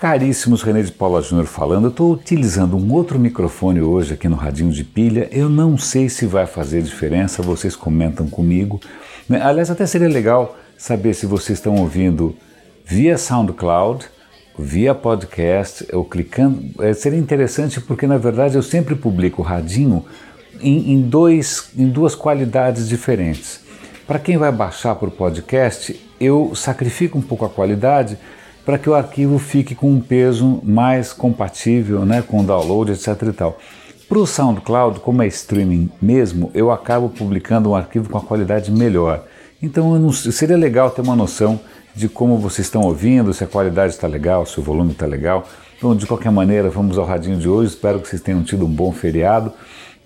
Caríssimos, René de Paula Júnior falando. Eu estou utilizando um outro microfone hoje aqui no Radinho de Pilha. Eu não sei se vai fazer diferença, vocês comentam comigo. Né? Aliás, até seria legal saber se vocês estão ouvindo via SoundCloud, via podcast, ou clicando. É, seria interessante porque, na verdade, eu sempre publico o Radinho em, em, dois, em duas qualidades diferentes. Para quem vai baixar o podcast, eu sacrifico um pouco a qualidade para que o arquivo fique com um peso mais compatível né, com o download, etc. e tal. Para o SoundCloud, como é streaming mesmo, eu acabo publicando um arquivo com a qualidade melhor. Então não, seria legal ter uma noção de como vocês estão ouvindo, se a qualidade está legal, se o volume está legal. Então, de qualquer maneira, vamos ao radinho de hoje. Espero que vocês tenham tido um bom feriado.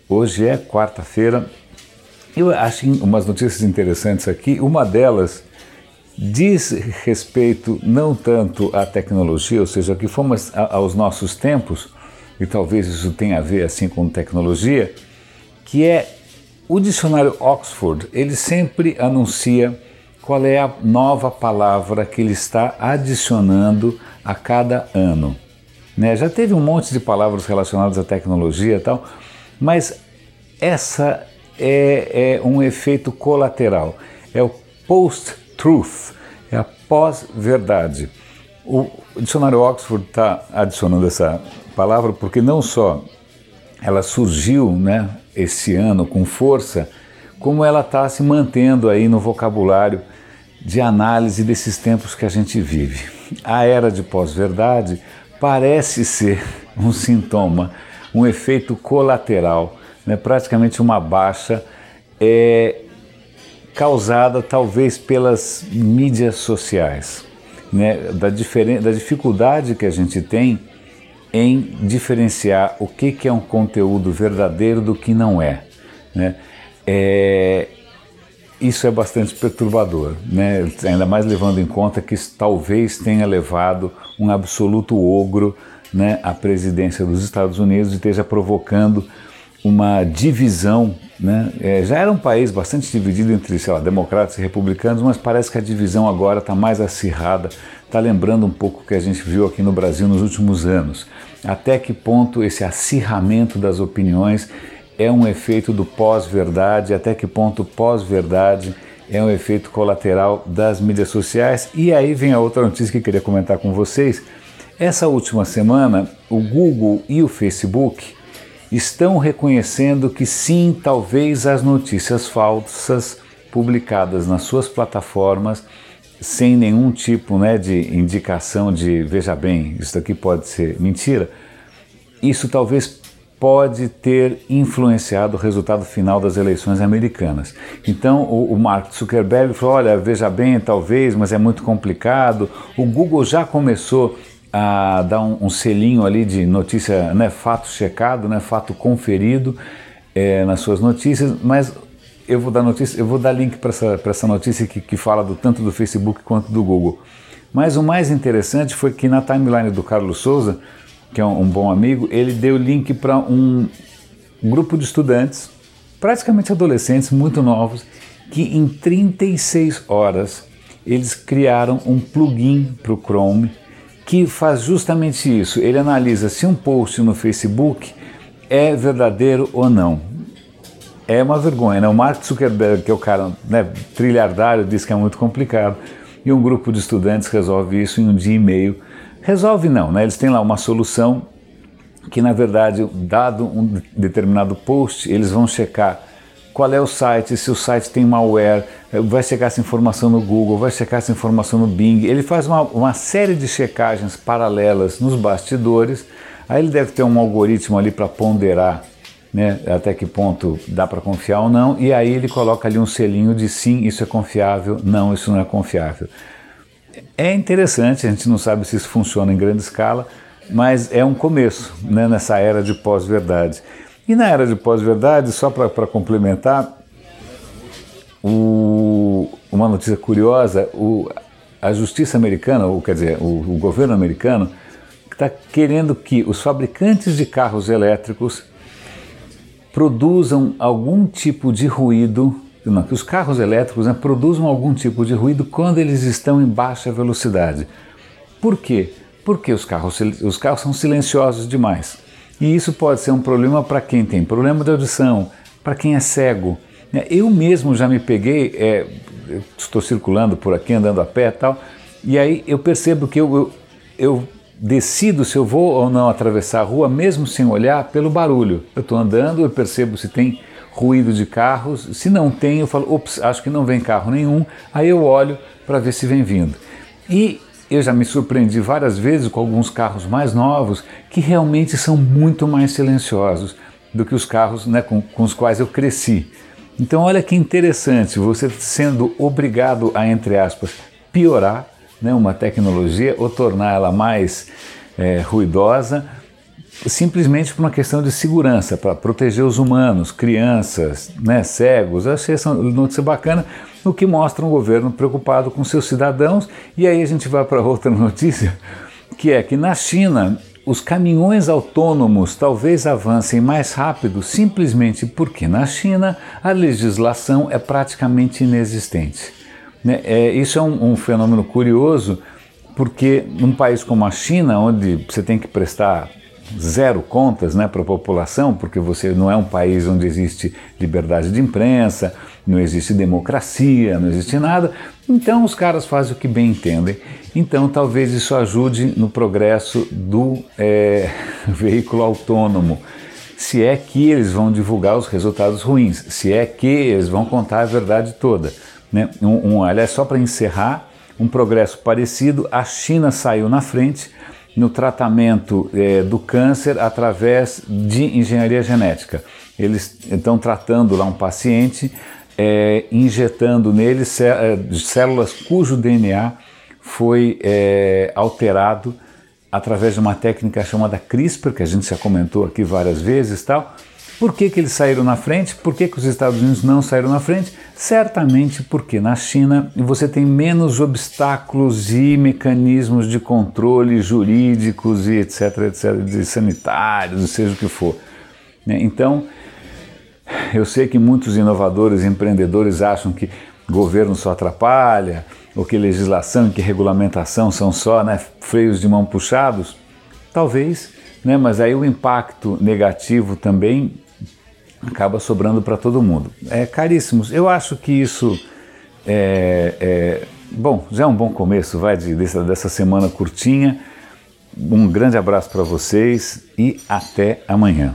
Hoje é quarta-feira. Eu acho umas notícias interessantes aqui. Uma delas diz respeito não tanto à tecnologia, ou seja, que fomos aos nossos tempos, e talvez isso tenha a ver assim com tecnologia, que é o dicionário Oxford, ele sempre anuncia qual é a nova palavra que ele está adicionando a cada ano. Né? Já teve um monte de palavras relacionadas à tecnologia e tal, mas essa é, é um efeito colateral, é o post truth, é a pós-verdade. O dicionário Oxford está adicionando essa palavra porque não só ela surgiu né, esse ano com força, como ela está se mantendo aí no vocabulário de análise desses tempos que a gente vive. A era de pós-verdade parece ser um sintoma, um efeito colateral, né, praticamente uma baixa é, causada talvez pelas mídias sociais, né, da, da dificuldade que a gente tem em diferenciar o que, que é um conteúdo verdadeiro do que não é. Né? é isso é bastante perturbador, né? ainda mais levando em conta que isso talvez tenha levado um absoluto ogro né, à presidência dos Estados Unidos e esteja provocando uma divisão. Né? É, já era um país bastante dividido entre sei lá, democratas e republicanos, mas parece que a divisão agora está mais acirrada, está lembrando um pouco o que a gente viu aqui no Brasil nos últimos anos. Até que ponto esse acirramento das opiniões é um efeito do pós-verdade, até que ponto pós-verdade é um efeito colateral das mídias sociais. E aí vem a outra notícia que eu queria comentar com vocês. Essa última semana, o Google e o Facebook estão reconhecendo que sim, talvez as notícias falsas publicadas nas suas plataformas sem nenhum tipo né, de indicação de veja bem, isso daqui pode ser mentira, isso talvez pode ter influenciado o resultado final das eleições americanas. Então o, o Mark Zuckerberg falou, olha, veja bem, talvez, mas é muito complicado. O Google já começou a dar um, um selinho ali de notícia, né, fato checado, né, fato conferido é, nas suas notícias, mas eu vou dar notícia, eu vou dar link para essa, essa notícia que, que fala do, tanto do Facebook quanto do Google. Mas o mais interessante foi que na timeline do Carlos Souza, que é um, um bom amigo, ele deu link para um grupo de estudantes, praticamente adolescentes, muito novos, que em 36 horas eles criaram um plugin para o Chrome que faz justamente isso. Ele analisa se um post no Facebook é verdadeiro ou não. É uma vergonha, né? O Mark Zuckerberg, que é o cara né, trilhardário, diz que é muito complicado, e um grupo de estudantes resolve isso em um dia e meio. Resolve não, né? Eles têm lá uma solução que, na verdade, dado um determinado post, eles vão checar qual é o site, se o site tem malware, eh, vai checar essa informação no Google, vai checar essa informação no Bing. Ele faz uma, uma série de checagens paralelas nos bastidores. Aí ele deve ter um algoritmo ali para ponderar né, até que ponto dá para confiar ou não, e aí ele coloca ali um selinho de sim, isso é confiável, não, isso não é confiável. É interessante, a gente não sabe se isso funciona em grande escala, mas é um começo né, nessa era de pós-verdade. E na era de pós-verdade, só para complementar, o, uma notícia curiosa, o, a justiça americana, ou quer dizer, o, o governo americano, está querendo que os fabricantes de carros elétricos produzam algum tipo de ruído, não, que os carros elétricos né, produzam algum tipo de ruído quando eles estão em baixa velocidade. Por quê? Porque os carros, os carros são silenciosos demais. E isso pode ser um problema para quem tem problema de audição, para quem é cego. Né? Eu mesmo já me peguei, é, estou circulando por aqui, andando a pé e tal, e aí eu percebo que eu, eu, eu decido se eu vou ou não atravessar a rua, mesmo sem olhar, pelo barulho. Eu estou andando, eu percebo se tem ruído de carros, se não tem, eu falo, ops, acho que não vem carro nenhum, aí eu olho para ver se vem vindo. E eu já me surpreendi várias vezes com alguns carros mais novos que realmente são muito mais silenciosos do que os carros né, com, com os quais eu cresci. Então, olha que interessante, você sendo obrigado a, entre aspas, piorar né, uma tecnologia ou tornar ela mais é, ruidosa, simplesmente por uma questão de segurança, para proteger os humanos, crianças, né, cegos. Eu achei essa notícia bacana, o que mostra um governo preocupado com seus cidadãos. E aí a gente vai para outra notícia, que é que na China os caminhões autônomos talvez avancem mais rápido simplesmente porque na China a legislação é praticamente inexistente. Né? É, isso é um, um fenômeno curioso porque num país como a China, onde você tem que prestar zero contas né, para a população, porque você não é um país onde existe liberdade de imprensa, não existe democracia, não existe nada. Então os caras fazem o que bem entendem. Então talvez isso ajude no progresso do é, veículo autônomo. Se é que eles vão divulgar os resultados ruins, se é que eles vão contar a verdade toda. Né? Um, um, aliás, só para encerrar, um progresso parecido, a China saiu na frente no tratamento é, do câncer através de engenharia genética. Eles estão tratando lá um paciente, é, injetando nele é, células cujo DNA foi é, alterado através de uma técnica chamada CRISPR, que a gente já comentou aqui várias vezes tal. Por que, que eles saíram na frente? Por que, que os Estados Unidos não saíram na frente? Certamente porque na China você tem menos obstáculos e mecanismos de controle jurídicos e etc, etc, de sanitários, seja o que for. Né? Então, eu sei que muitos inovadores, empreendedores acham que governo só atrapalha, ou que legislação e que regulamentação são só né, freios de mão puxados. Talvez, né, mas aí o impacto negativo também acaba sobrando para todo mundo. É, caríssimos, eu acho que isso é, é, bom, já é um bom começo, vai, de, dessa, dessa semana curtinha. Um grande abraço para vocês e até amanhã.